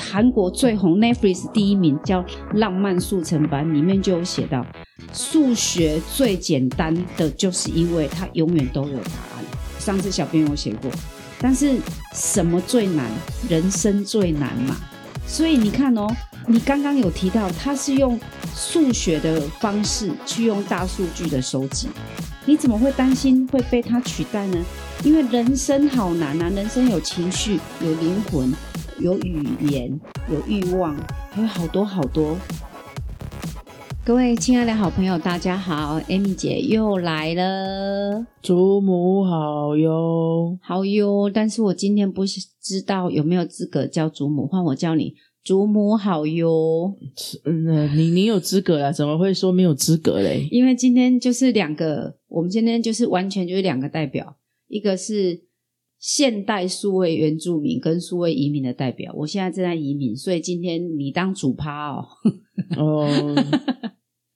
韩国最红 Netflix 第一名叫《浪漫速成班》，里面就有写到，数学最简单的就是因为它永远都有答案。上次小编有写过，但是什么最难？人生最难嘛。所以你看哦，你刚刚有提到，它是用数学的方式去用大数据的收集，你怎么会担心会被它取代呢？因为人生好难啊，人生有情绪，有灵魂。有语言，有欲望，还有好多好多。各位亲爱的好朋友，大家好，Amy 姐又来了。祖母好哟，好哟。但是我今天不是知道有没有资格叫祖母，换我叫你祖母好哟。嗯，你你有资格啊？怎么会说没有资格嘞？因为今天就是两个，我们今天就是完全就是两个代表，一个是。现代数位原住民跟数位移民的代表，我现在正在移民，所以今天你当主趴哦。哦，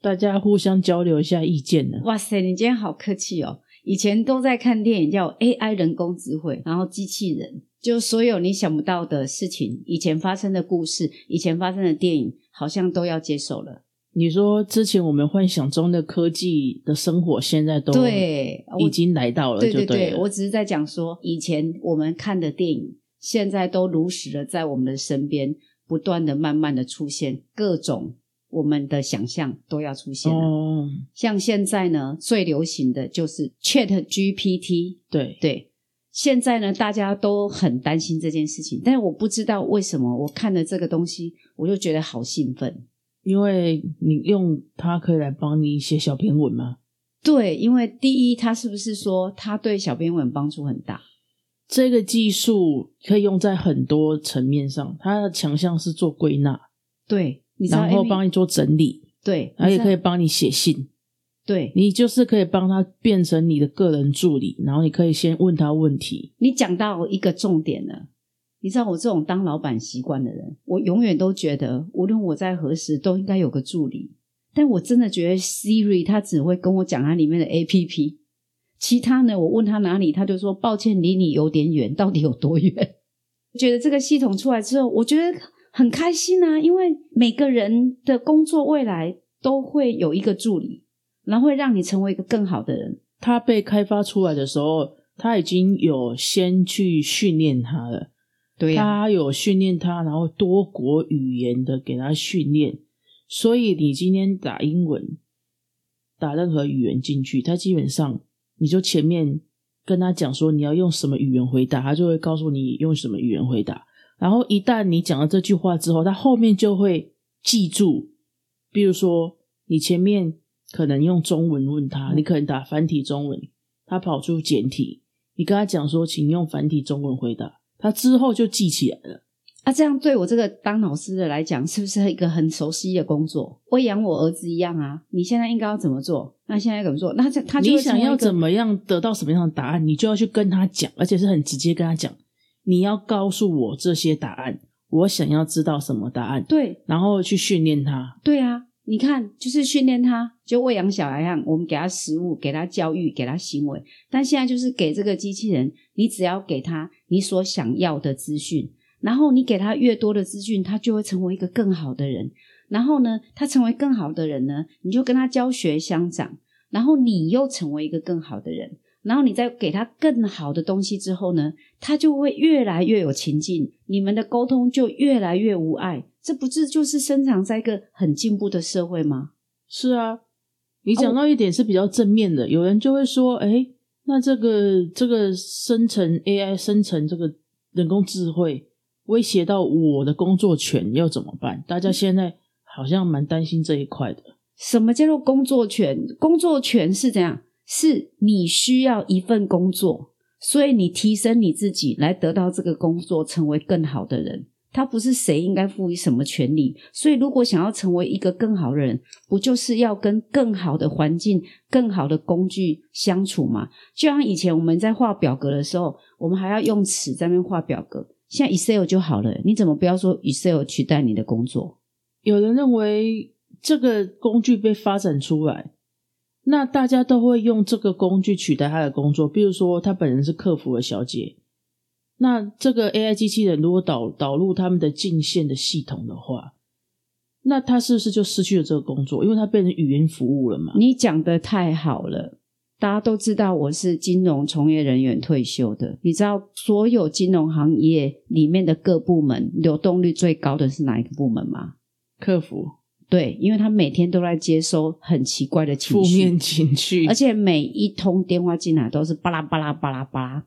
大家互相交流一下意见呢。哇塞，你今天好客气哦！以前都在看电影叫 AI 人工智慧，然后机器人，就所有你想不到的事情，以前发生的故事，以前发生的电影，好像都要接受了。你说之前我们幻想中的科技的生活，现在都对已经来到了，对对对，我只是在讲说，以前我们看的电影，现在都如实的在我们的身边，不断的、慢慢的出现各种我们的想象都要出现了。像现在呢，最流行的就是 Chat GPT，对对，现在呢，大家都很担心这件事情，但是我不知道为什么，我看了这个东西，我就觉得好兴奋。因为你用它可以来帮你写小篇文吗？对，因为第一，它是不是说它对小编文帮助很大？这个技术可以用在很多层面上，它的强项是做归纳，对，然后帮你做整理，对，然后也可以帮你写信，对你就是可以帮他变成你的个人助理，然后你可以先问他问题。你讲到一个重点了。你知道我这种当老板习惯的人，我永远都觉得，无论我在何时都应该有个助理。但我真的觉得 Siri 它只会跟我讲它里面的 APP，其他呢，我问他哪里，他就说抱歉，离你有点远。到底有多远？觉得这个系统出来之后，我觉得很开心啊，因为每个人的工作未来都会有一个助理，然后会让你成为一个更好的人。它被开发出来的时候，他已经有先去训练它了。对他有训练他，然后多国语言的给他训练，所以你今天打英文，打任何语言进去，他基本上你就前面跟他讲说你要用什么语言回答，他就会告诉你用什么语言回答。然后一旦你讲了这句话之后，他后面就会记住。比如说你前面可能用中文问他，你可能打繁体中文，他跑出简体，你跟他讲说，请用繁体中文回答。他之后就记起来了啊！这样对我这个当老师的来讲，是不是一个很熟悉的工作？喂养我儿子一样啊！你现在应该要怎么做？那现在怎么做？那他他你想要怎么样得到什么样的答案？你就要去跟他讲，而且是很直接跟他讲。你要告诉我这些答案，我想要知道什么答案？对，然后去训练他。对啊。你看，就是训练他，就喂养小孩一样，我们给他食物，给他教育，给他行为。但现在就是给这个机器人，你只要给他你所想要的资讯，然后你给他越多的资讯，他就会成为一个更好的人。然后呢，他成为更好的人呢，你就跟他教学相长，然后你又成为一个更好的人。然后你再给他更好的东西之后呢，他就会越来越有情境，你们的沟通就越来越无碍。这不是就是生长在一个很进步的社会吗？是啊，你讲到一点是比较正面的，有人就会说：“哎，那这个这个生成 AI 生成这个人工智慧威胁到我的工作权要怎么办？”大家现在好像蛮担心这一块的。什么叫做工作权？工作权是怎样？是你需要一份工作，所以你提升你自己来得到这个工作，成为更好的人。他不是谁应该赋予什么权利，所以如果想要成为一个更好的人，不就是要跟更好的环境、更好的工具相处吗？就像以前我们在画表格的时候，我们还要用尺在那边画表格，现在 Excel 就好了。你怎么不要说 Excel 取代你的工作？有人认为这个工具被发展出来，那大家都会用这个工具取代他的工作。比如说，他本人是客服的小姐。那这个 AI 机器人如果导导入他们的进线的系统的话，那他是不是就失去了这个工作？因为他变成语音服务了嘛？你讲的太好了，大家都知道我是金融从业人员退休的。你知道所有金融行业里面的各部门流动率最高的是哪一个部门吗？客服对，因为他每天都在接收很奇怪的情绪，负面情绪，而且每一通电话进来都是巴拉巴拉巴拉巴拉。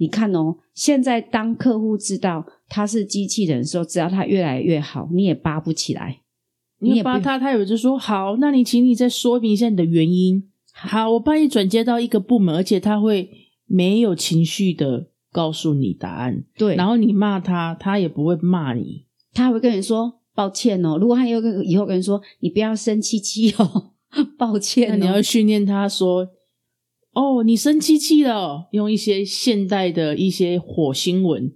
你看哦，现在当客户知道他是机器人的时候，只要他越来越好，你也扒不起来。你扒他，他有就说好，那你请你再说明一下你的原因。好，我帮你转接到一个部门，而且他会没有情绪的告诉你答案。对，然后你骂他，他也不会骂你。他还会跟你说抱歉哦。如果他又跟以后跟你说你不要生气气哦，抱歉、哦。那你要训练他说：“哦，你生气气了哦。”用一些现代的一些火星文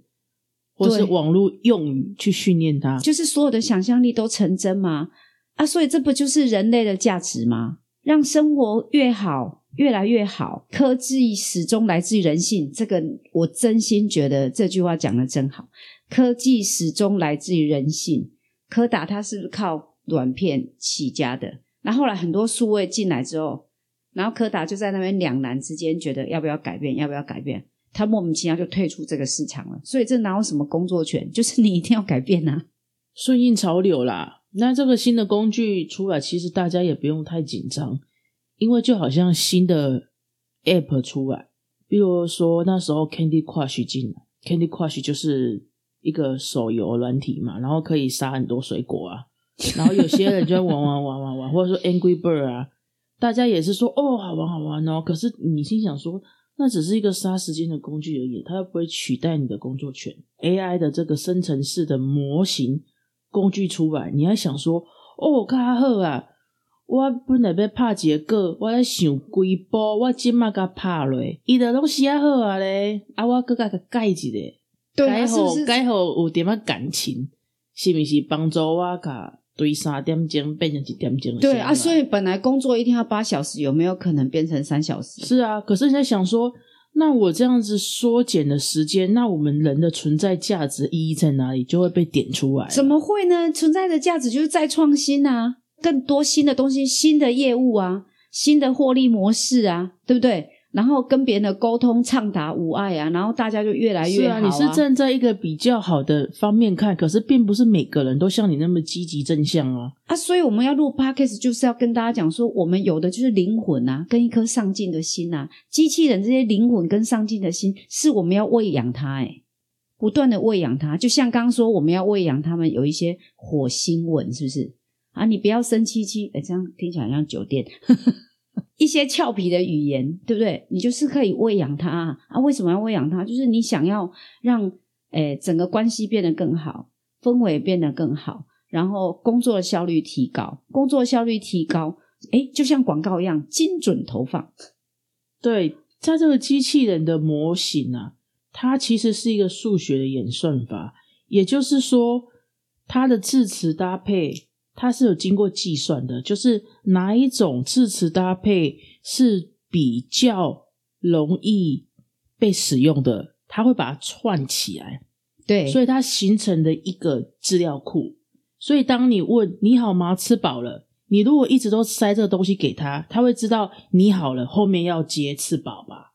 或是对网络用语去训练他。就是所有的想象力都成真吗？啊，所以这不就是人类的价值吗？让生活越好，越来越好。科技始终来自于人性，这个我真心觉得这句话讲的真好。科技始终来自于人性。柯达它是不是靠软片起家的？然后后来很多数位进来之后，然后柯达就在那边两难之间，觉得要不要改变，要不要改变？他莫名其妙就退出这个市场了。所以这哪有什么工作权？就是你一定要改变啊！顺应潮流啦。那这个新的工具出来，其实大家也不用太紧张，因为就好像新的 App 出来，比如说那时候 Candy Crush 进来，Candy Crush 就是一个手游软体嘛，然后可以杀很多水果啊，然后有些人就玩玩玩玩玩，或者说 Angry Bird 啊，大家也是说哦好玩好玩哦，可是你心想说。那只是一个杀时间的工具而已，它又不会取代你的工作权。AI 的这个生成式的模型工具出来，你还想说哦，较好啊！我本来要拍一个，我在想几波，我即马甲拍落，伊就拢写好啊咧，啊，我搁甲甲改一个，对改？好改好有点仔感情，是毋是帮助我甲对三点钟变成一点钟？对啊，所以本来工作一天要八小时，有没有可能变成三小时？是啊，可是你在想说，那我这样子缩减的时间，那我们人的存在价值意义在哪里，就会被点出来。怎么会呢？存在的价值就是再创新啊，更多新的东西、新的业务啊、新的获利模式啊，对不对？然后跟别人的沟通畅达无碍啊，然后大家就越来越好、是啊，你是站在一个比较好的方面看，可是并不是每个人都像你那么积极正向啊。啊，所以我们要录 podcast 就是要跟大家讲说，我们有的就是灵魂啊，跟一颗上进的心啊。机器人这些灵魂跟上进的心，是我们要喂养它，哎不断的喂养它。就像刚刚说，我们要喂养他们有一些火星文，是不是？啊，你不要生气气，哎，这样听起来像酒店。一些俏皮的语言，对不对？你就是可以喂养它啊！为什么要喂养它？就是你想要让诶整个关系变得更好，氛围变得更好，然后工作效率提高，工作效率提高，诶就像广告一样精准投放。对，它这个机器人的模型啊，它其实是一个数学的演算法，也就是说，它的字词搭配。它是有经过计算的，就是哪一种字词搭配是比较容易被使用的，它会把它串起来，对，所以它形成的一个资料库。所以当你问你好吗，吃饱了，你如果一直都塞这个东西给他，他会知道你好了，后面要接吃饱吧？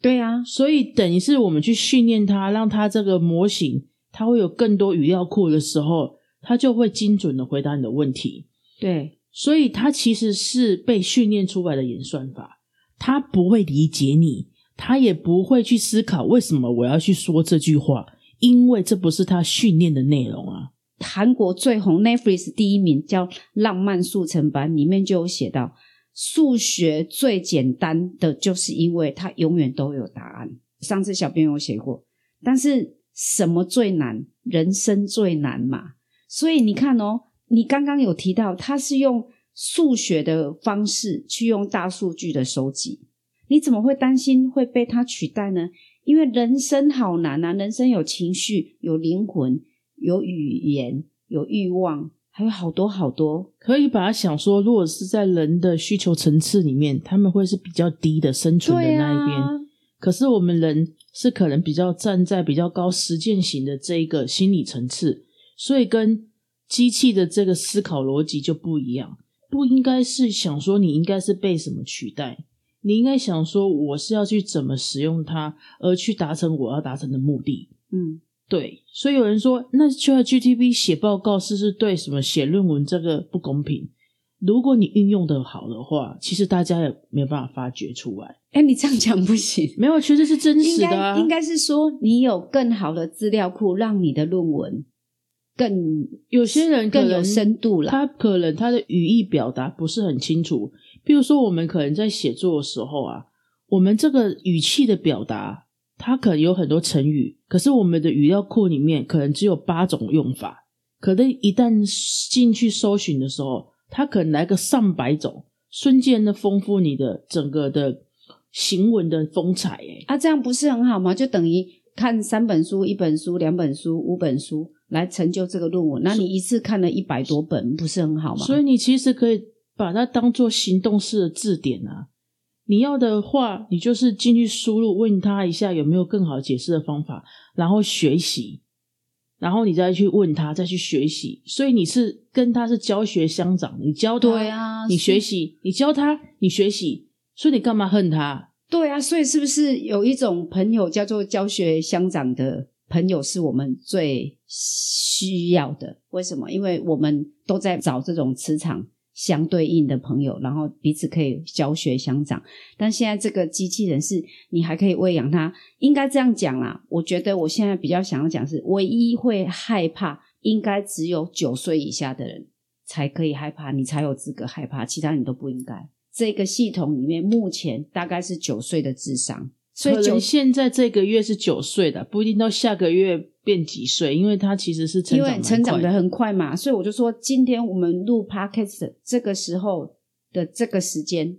对啊，所以等于是我们去训练它，让它这个模型，它会有更多语料库的时候。他就会精准的回答你的问题，对，所以他其实是被训练出来的演算法，他不会理解你，他也不会去思考为什么我要去说这句话，因为这不是他训练的内容啊。韩国最红 Netflix 第一名叫《浪漫速成班》，里面就有写到，数学最简单的就是因为它永远都有答案。上次小编有写过，但是什么最难？人生最难嘛。所以你看哦，你刚刚有提到，他是用数学的方式去用大数据的收集，你怎么会担心会被他取代呢？因为人生好难啊，人生有情绪、有灵魂、有语言、有欲望，还有好多好多。可以把它想说，如果是在人的需求层次里面，他们会是比较低的生存的那一边。啊、可是我们人是可能比较站在比较高实践型的这一个心理层次，所以跟机器的这个思考逻辑就不一样。不应该是想说你应该是被什么取代，你应该想说我是要去怎么使用它，而去达成我要达成的目的。嗯，对，所以有人说，那 ChatGPT 写报告是不是对什么写论文这个不公平？如果你运用的好的话，其实大家也没有办法发掘出来。哎，你这样讲不行，没有，确实是真实的、啊该。应该是说你有更好的资料库，让你的论文更有些人更有深度了。他可能他的语义表达不是很清楚。比如说，我们可能在写作的时候啊，我们这个语气的表达，它可能有很多成语，可是我们的语料库里面可能只有八种用法。可能一旦进去搜寻的时候，它可能来个上百种，瞬间的丰富你的整个的行文的风采。哎，啊，这样不是很好吗？就等于看三本书、一本书、两本书、五本书来成就这个论文。那你一次看了一百多本，不是很好吗？所以你其实可以把它当做行动式的字典啊。你要的话，你就是进去输入，问他一下有没有更好解释的方法，然后学习，然后你再去问他，再去学习。所以你是跟他是教学相长，你教他，对啊你学习，你教他，你学习，所以你干嘛恨他？对啊，所以是不是有一种朋友叫做教学相长的朋友，是我们最需要的？为什么？因为我们都在找这种磁场相对应的朋友，然后彼此可以教学相长。但现在这个机器人是你还可以喂养它，应该这样讲啦。我觉得我现在比较想要讲是，唯一会害怕，应该只有九岁以下的人才可以害怕，你才有资格害怕，其他人都不应该。这个系统里面，目前大概是九岁的智商，所以九现在这个月是九岁的，不一定到下个月变几岁，因为他其实是成因长蛮为成长的很快嘛，所以我就说，今天我们录 podcast 这个时候的这个时间，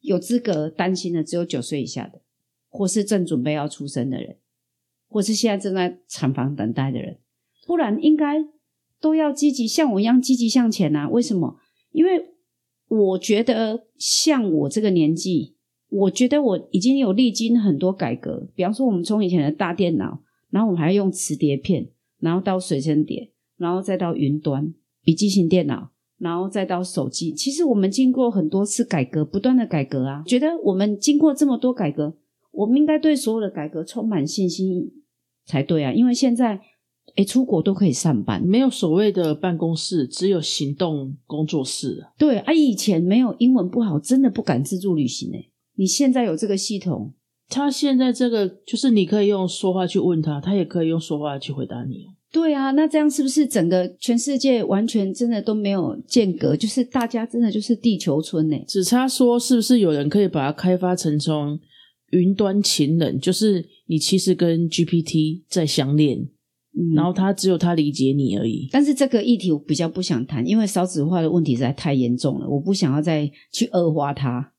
有资格担心的只有九岁以下的，或是正准备要出生的人，或是现在正在产房等待的人，不然应该都要积极，像我一样积极向前啊！为什么？因为我觉得像我这个年纪，我觉得我已经有历经很多改革，比方说我们从以前的大电脑，然后我们还要用磁碟片，然后到随身碟，然后再到云端笔记型电脑，然后再到手机。其实我们经过很多次改革，不断的改革啊，觉得我们经过这么多改革，我们应该对所有的改革充满信心才对啊，因为现在诶出国都可以上班，没有所谓的办公室，只有行动工作室啊。对啊，以前没有英文不好，真的不敢自助旅行诶。你现在有这个系统，他现在这个就是你可以用说话去问他，他也可以用说话去回答你哦。对啊，那这样是不是整个全世界完全真的都没有间隔？就是大家真的就是地球村呢？只差说是不是有人可以把它开发成从云端情人，就是你其实跟 GPT 在相恋，嗯，然后他只有他理解你而已。但是这个议题我比较不想谈，因为少子化的问题实在太严重了，我不想要再去恶化它。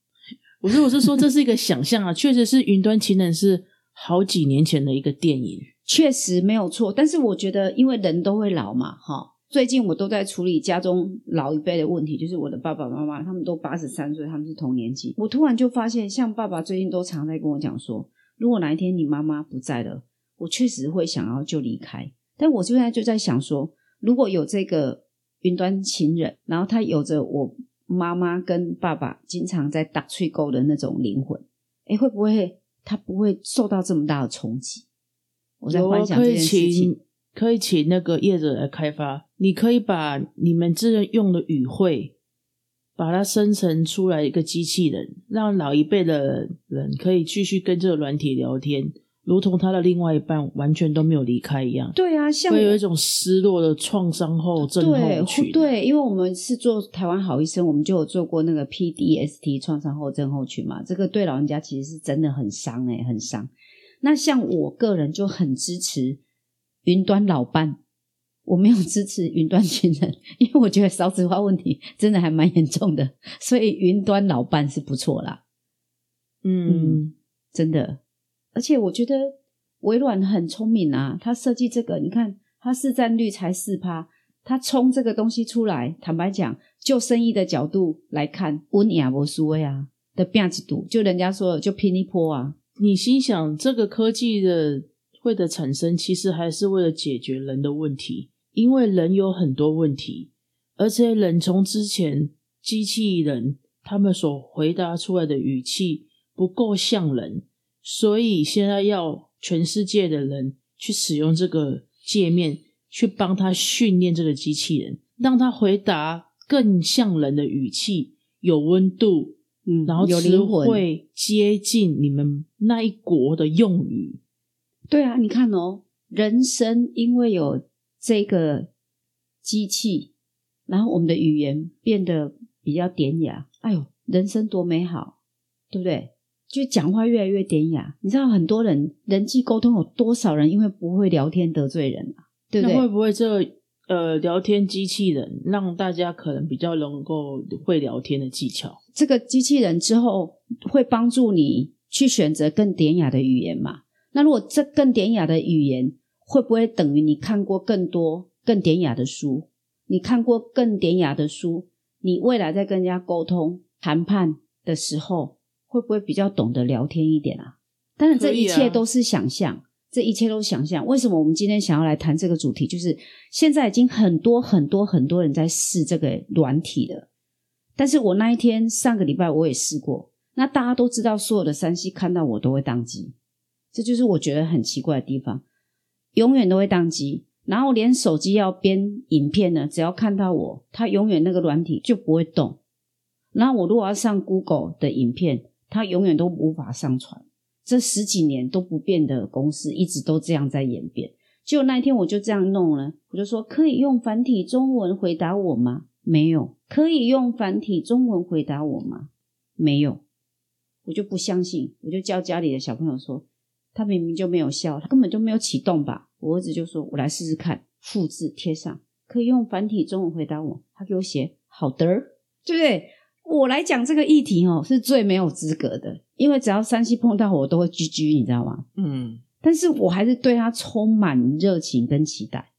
不是，我是说这是一个想象啊，确实是云端情人是好几年前的一个电影。确实没有错，但是我觉得，因为人都会老嘛，哈。最近我都在处理家中老一辈的问题，就是我的爸爸妈妈，他们都八十三岁，他们是同年纪。我突然就发现，像爸爸最近都常在跟我讲说，如果哪一天你妈妈不在了，我确实会想要就离开。但我现在就在想说，如果有这个云端情人，然后他有着我妈妈跟爸爸经常在打吹沟的那种灵魂，哎，会不会他不会受到这么大的冲击？我在有幻想可以这件事情请。可以请那个业者来开发，你可以把你们这人用的语汇，把它生成出来一个机器人，让老一辈的人可以继续跟这个软体聊天，如同他的另外一半完全都没有离开一样，对啊，像会有一种失落的创伤后症对候群。对，因为我们是做台湾好医生，我们就有做过那个 PDST 创伤后症候群嘛，这个对老人家其实是真的很伤诶、很伤。那像我个人就很支持云端老伴，我没有支持云端情人，因为我觉得少子化问题真的还蛮严重的，所以云端老伴是不错啦。嗯，真的。而且我觉得微软很聪明啊，它设计这个，你看它市占率才四趴，它冲这个东西出来，坦白讲，就生意的角度来看，温雅博苏威啊的变几度，就人家说就拼一波啊，你心想，这个科技的会的产生，其实还是为了解决人的问题，因为人有很多问题，而且人从之前机器人他们所回答出来的语气不够像人，所以现在要全世界的人去使用这个界面，去帮他训练这个机器人，让他回答更像人的语气，有温度。嗯，然后词。汇接近你们那一国的用语，对啊，你看哦，人生因为有这个机器，然后我们的语言变得比较典雅。哎呦，人生多美好，对不对？就讲话越来越典雅。你知道很多人人际沟通有多少人因为不会聊天得罪人啊？对不那会？不会这个呃聊天机器人让大家可能比较能够会聊天的技巧？这个机器人之后会帮助你去选择更典雅的语言嘛？那如果这更典雅的语言，会不会等于你看过更多更典雅的书？你看过更典雅的书，你未来在跟人家沟通谈判的时候，会不会比较懂得聊天一点啊？当然，这一切都是想象，这一切都是想象。为什么我们今天想要来谈这个主题？就是现在已经很多很多很多人在试这个软体了。但是我那一天上个礼拜我也试过，那大家都知道，所有的山西看到我都会宕机，这就是我觉得很奇怪的地方，永远都会宕机。然后连手机要编影片呢，只要看到我，它永远那个软体就不会动。然后我如果要上 Google 的影片，它永远都无法上传。这十几年都不变的公式，一直都这样在演变。结果那一天我就这样弄了，我就说可以用繁体中文回答我吗？没有。可以用繁体中文回答我吗？没有。我就不相信，我就叫家里的小朋友说，他明明就没有笑，他根本就没有启动吧。我儿子就说，我来试试看，复制贴上，可以用繁体中文回答我。他给我写好的，对不对？我来讲这个议题哦，是最没有资格的，因为只要山西碰到我，我都会居居，你知道吗？嗯，但是我还是对他充满热情跟期待，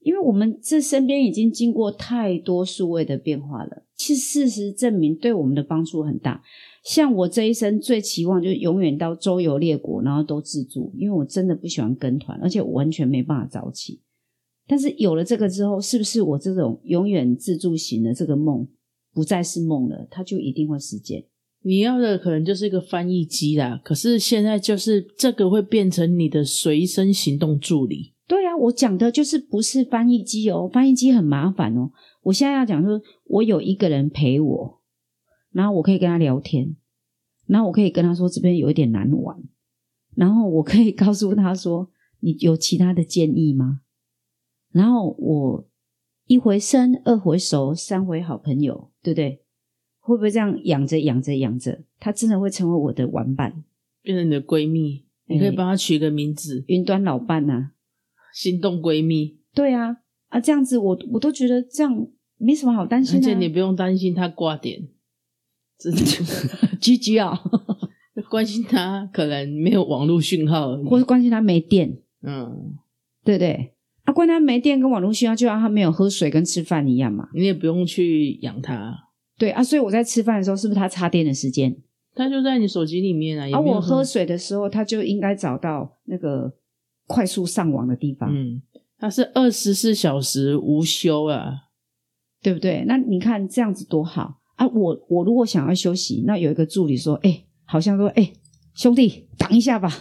因为我们这身边已经经过太多数位的变化了。其实事实证明，对我们的帮助很大。像我这一生最期望就是永远到周游列国，然后都自助，因为我真的不喜欢跟团，而且我完全没办法早起。但是有了这个之后，是不是我这种永远自助型的这个梦不再是梦了？它就一定会实现。你要的可能就是一个翻译机啦，可是现在就是这个会变成你的随身行动助理。对啊，我讲的就是不是翻译机哦，翻译机很麻烦哦。我现在要讲说，我有一个人陪我，然后我可以跟他聊天，然后我可以跟他说这边有一点难玩，然后我可以告诉他说，你有其他的建议吗？然后我一回生，二回熟，三回好朋友，对不对？会不会这样养着养着养着，他真的会成为我的玩伴，变成你的闺蜜，你可以帮她取个名字，云端老伴呐、啊？心动闺蜜，对啊，啊，这样子我我都觉得这样没什么好担心的、啊。而且你不用担心她挂点，真的 居居啊，关心她可能没有网络讯号。或是关心他没电，嗯，对不对？啊，关他没电跟网络需要，就像他没有喝水跟吃饭一样嘛。你也不用去养它，对啊，所以我在吃饭的时候，是不是他插电的时间？它就在你手机里面啊。也而、没有说我喝水的时候，他就应该找到那个快速上网的地方，嗯，它是二十四小时无休啊。对不对？那你看这样子多好啊！我我如果想要休息，那有一个助理说：“哎，好像说，哎，兄弟，挡一下吧。”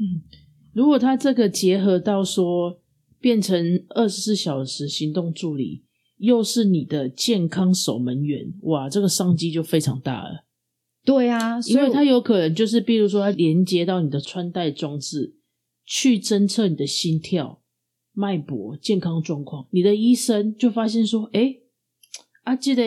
嗯如果他这个结合到说变成二十四小时行动助理，又是你的健康守门员，哇，这个商机就非常大了。对啊，因所以为它有可能就是，比如说它连接到你的穿戴装置，去侦测你的心跳、脉搏、健康状况。你的医生就发现说，诶啊，这个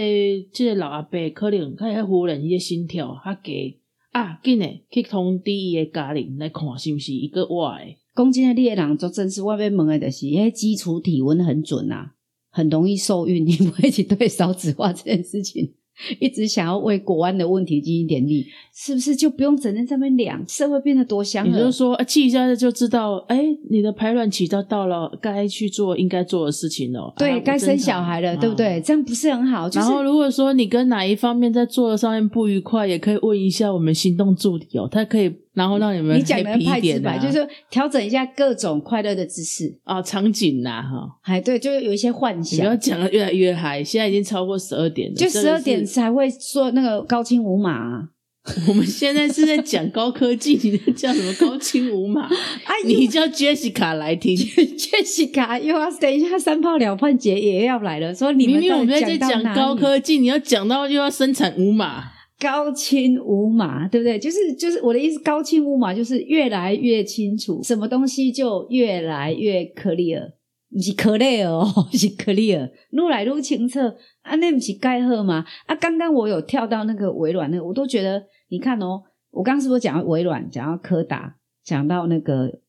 这个老阿伯可能他还忽然一个心跳他给啊，紧诶去通知伊的家人来看是不是一个活诶。讲真的，你的人做正事，外面问的就是，迄基础体温很准啊，很容易受孕。你不会去对少子化这件事情，一直想要为国安的问题尽一点力，是不是就不用整天在那边量？社会变得多祥和你就。说啊，记一下就知道，哎、你的排卵期到到了，该去做应该做的事情了。啊对，我该生小孩了，啊对不对？这样不是很好？就是然后，如果说你跟哪一方面在做的上面不愉快，也可以问一下我们行动助理哦，他可以然后让你们你讲的太点、啊，白，就是调整一下各种快乐的姿势。啊场景呐、哈，哎，对，就有一些幻你不要，讲的越来越嗨，现在已经超过十二点了，就十二点才会说那个高清无码、啊。我们现在是在讲高科技，你在叫什么高清无码？哎你叫 Jessica 来听。Jessica 又要等一下三炮两判节也要来了，说你明明我们在讲高科技，你要讲到又要生产无码，高清无码，对不对？就是就是我的意思，高清无码就是越来越清楚，什么东西就越来越 clear，不是 clear 哦，是 clear，愈来愈清澈。啊，那不是盖好吗？啊，刚刚我有跳到那个微软那个，我都觉得，你看哦，我刚刚是不是讲到微软，讲到柯达，讲到那个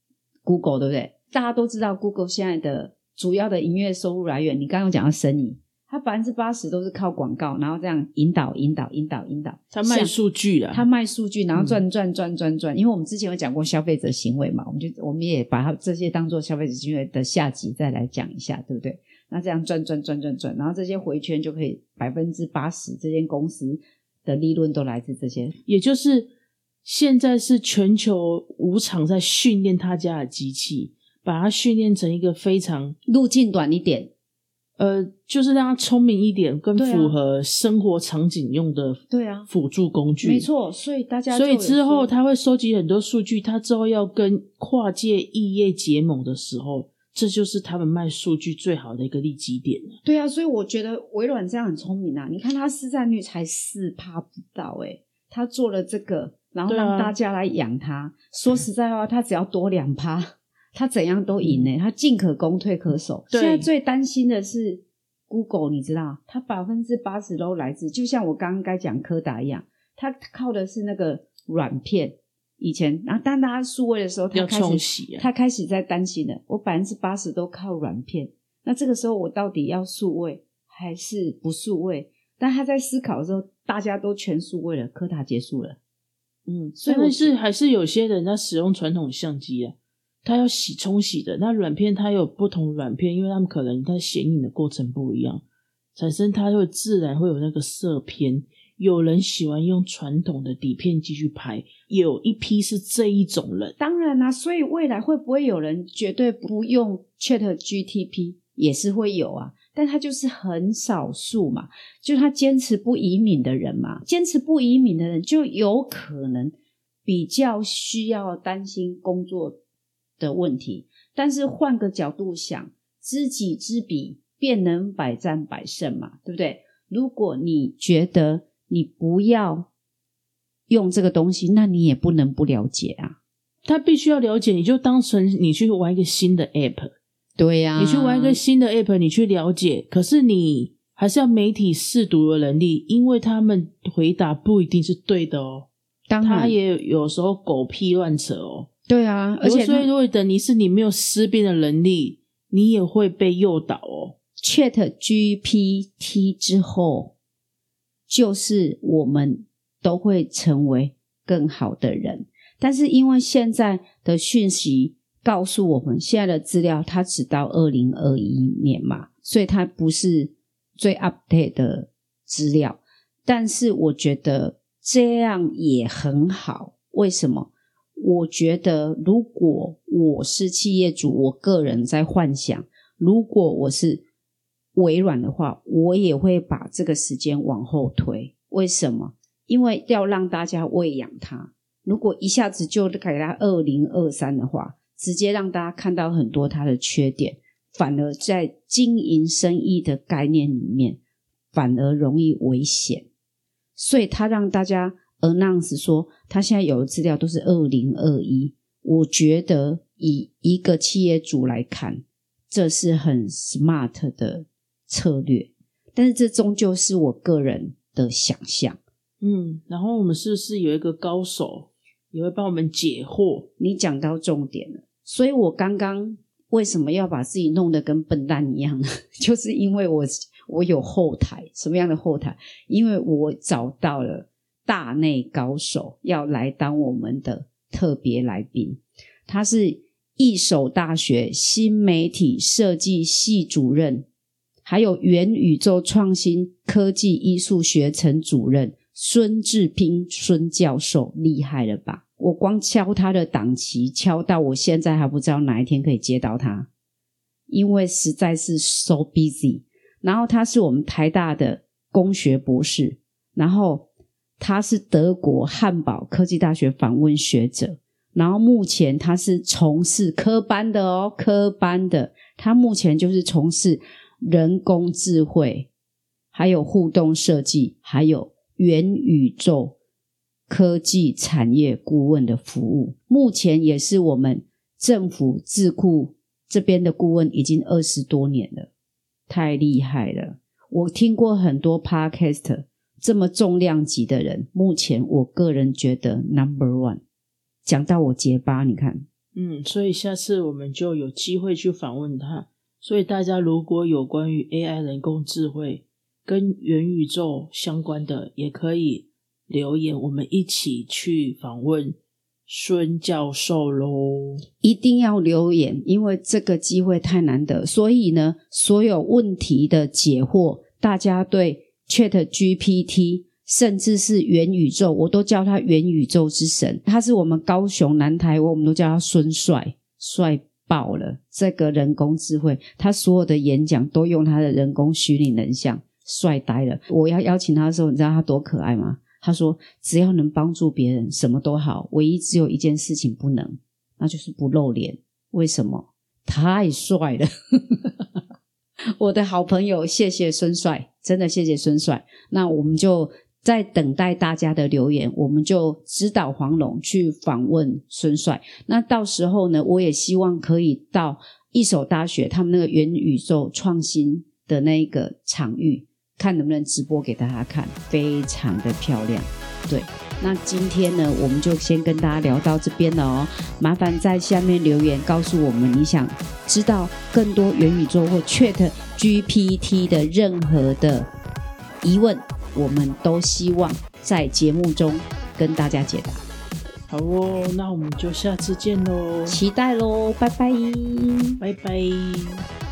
Google，对不对？大家都知道 Google 现在的主要的营业收入来源，你刚刚讲到生意，它百分之八十都是靠广告，然后这样引导、引导、引导、引导。他卖数据啊，他卖数据，然后嗯赚赚赚赚赚。因为我们之前有讲过消费者行为嘛，我们就我们也把它这些当做消费者行为的下集再来讲一下，对不对？那这样赚赚赚赚赚，然后这些回圈就可以百分之八十，这间公司的利润都来自这些。也就是现在是全球五厂在训练他家的机器，把它训练成一个非常路径短一点，呃，就是让它聪明一点，更符合生活场景用的对啊，辅助工具。没。错。所以大家所以之后他会收集很多数据，他之后要跟跨界异业结盟的时候，这就是他们卖数据最好的一个利基点了。对啊，所以我觉得微软这样很聪明啊！你看它市占率才四趴不到、欸，他做了这个，然后让大家来养它。说实在话，他只要多两趴，他怎样都赢呢、他进可攻，退可守。对现在最担心的是 Google，你知道，它百分之八十都来自，就像我刚刚该讲柯达一样，它靠的是那个软片。以前，然后当大家数位的时候，他要开始他开始在担心了，我百分之八十都靠软片，那这个时候我到底要数位还是不数位？但他在思考的时候，大家都全数位了，柯达结束了。嗯，所以是还是有些人他使用传统相机啊，他要洗冲洗的。那软片它有不同软片，因为他们可能它显影的过程不一样，产生它会自然会有那个色偏。有人喜欢用传统的底片机去拍，有一批是这一种人。当然啦、所以未来会不会有人绝对不用 Chat GTP 也是会有啊，但他就是很少数嘛，就他坚持不移民的人嘛，坚持不移民的人就有可能比较需要担心工作的问题。但是换个角度想，知己知彼，便能百战百胜嘛，对不对？如果你觉得你不要用这个东西，那你也不能不了解啊。他必须要了解，你就当成你去玩一个新的 app，对呀、你去玩一个新的 app，你去了解，可是你还是要媒体试读的能力，因为他们回答不一定是对的哦，当然他也有时候狗屁乱扯哦。对啊，而且所以如果等你是你没有思辨的能力，你也会被诱导哦。Chat GPT 之后，就是我们都会成为更好的人。但是因为现在的讯息告诉我们，现在的资料它只到二零二一年嘛，所以它不是最 update 的资料。但是我觉得这样也很好，为什么？我觉得如果我是企业主，我个人在幻想，如果我是微软的话，我也会把这个时间往后推。为什么？因为要让大家喂养它。如果一下子就给它二零二三的话，直接让大家看到很多它的缺点，反而在经营生意的概念里面，反而容易危险。所以他让大家 announce 说，他现在有的资料都是二零二一。我觉得以一个企业主来看，这是很 smart 的策略，但是这终究是我个人的想象。嗯，然后我们是不是有一个高手也会帮我们解惑？你讲到重点了，所以我刚刚为什么要把自己弄得跟笨蛋一样呢？就是因为我我有后台，什么样的后台？因为我找到了大内高手要来当我们的特别来宾，他是一手大学新媒体设计系主任，还有元宇宙创新科技艺术学程主任孙志斌孙教授，厉害了吧？我光敲他的档期，敲到我现在还不知道哪一天可以接到他，因为实在是 so busy。然后他是我们台大的工学博士，然后他是德国汉堡科技大学访问学者，然后目前他是从事科班的哦，科班的，他目前就是从事人工智慧，还有互动设计，还有元宇宙。科技产业顾问的服务，目前也是我们政府智库这边的顾问，已经二十多年了，太厉害了！我听过很多 podcast，这么重量级的人，目前我个人觉得 number one。讲到我结巴，你看，嗯，所以下次我们就有机会去访问他。所以大家如果有关于 AI 人工智慧跟元宇宙相关的，也可以。留言，我们一起去访问孙教授喽！一定要留言，因为这个机会太难得。所以呢，所有问题的解惑，大家对 Chat GPT，甚至是元宇宙，我都叫他元宇宙之神。他是我们高雄南台湾，我们都叫他孙帅，帅爆了！这个人工智慧，他所有的演讲都用他的人工虚拟人像，帅呆了。我要邀请他的时候，你知道他多可爱吗？他说：“只要能帮助别人，什么都好。唯一只有一件事情不能，那就是不露脸。为什么？太帅了！我的好朋友，谢谢孙帅，真的谢谢孙帅。那我们就在等待大家的留言，我们就指导黄龙去访问孙帅。那到时候呢，我也希望可以到一所大学，他们那个元宇宙创新的那个场域。”看能不能直播给大家看，非常的漂亮。对，那今天呢，我们就先跟大家聊到这边了哦。麻烦在下面留言告诉我们，你想知道更多元宇宙或 Chat GPT 的任何的疑问，我们都希望在节目中跟大家解答。好哦，那我们就下次见喽，期待喽，拜拜，拜拜。